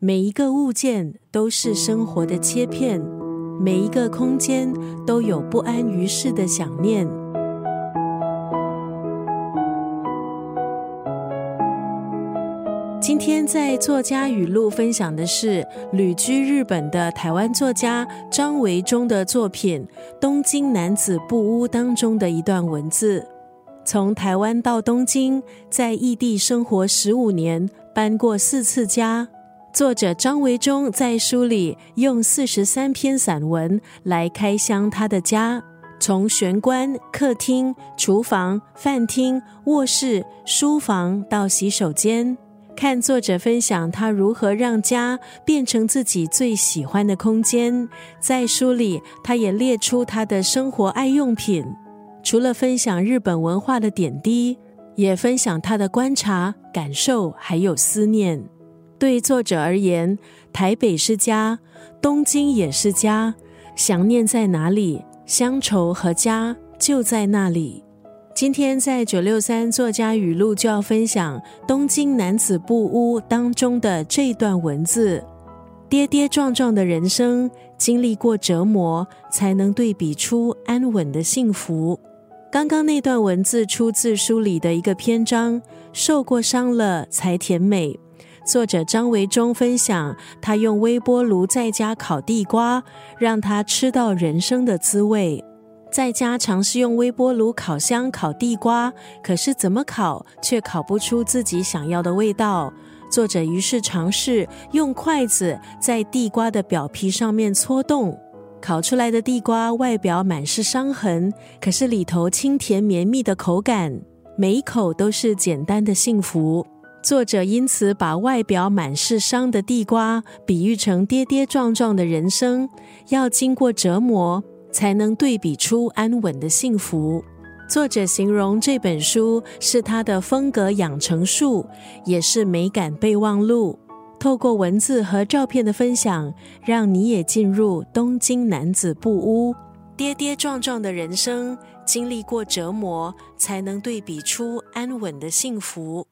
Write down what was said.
每一个物件都是生活的切片，每一个空间都有不安于世的想念。今天在作家语录分享的是旅居日本的台湾作家张维忠的作品《东京男子布屋》当中的一段文字。从台湾到东京，在异地生活十五年，搬过四次家。作者张维忠在书里用四十三篇散文来开箱他的家，从玄关、客厅、厨房、饭厅、卧室、书房到洗手间，看作者分享他如何让家变成自己最喜欢的空间。在书里，他也列出他的生活爱用品，除了分享日本文化的点滴，也分享他的观察、感受还有思念。对作者而言，台北是家，东京也是家。想念在哪里，乡愁和家就在那里。今天在九六三作家语录就要分享《东京男子布屋》当中的这段文字：跌跌撞撞的人生，经历过折磨，才能对比出安稳的幸福。刚刚那段文字出自书里的一个篇章：受过伤了才甜美。作者张维忠分享，他用微波炉在家烤地瓜，让他吃到人生的滋味。在家尝试用微波炉烤箱烤地瓜，可是怎么烤却烤不出自己想要的味道。作者于是尝试用筷子在地瓜的表皮上面搓动，烤出来的地瓜外表满是伤痕，可是里头清甜绵密的口感，每一口都是简单的幸福。作者因此把外表满是伤的地瓜比喻成跌跌撞撞的人生，要经过折磨才能对比出安稳的幸福。作者形容这本书是他的风格养成术，也是美感备忘录。透过文字和照片的分享，让你也进入东京男子布屋。跌跌撞撞的人生，经历过折磨，才能对比出安稳的幸福。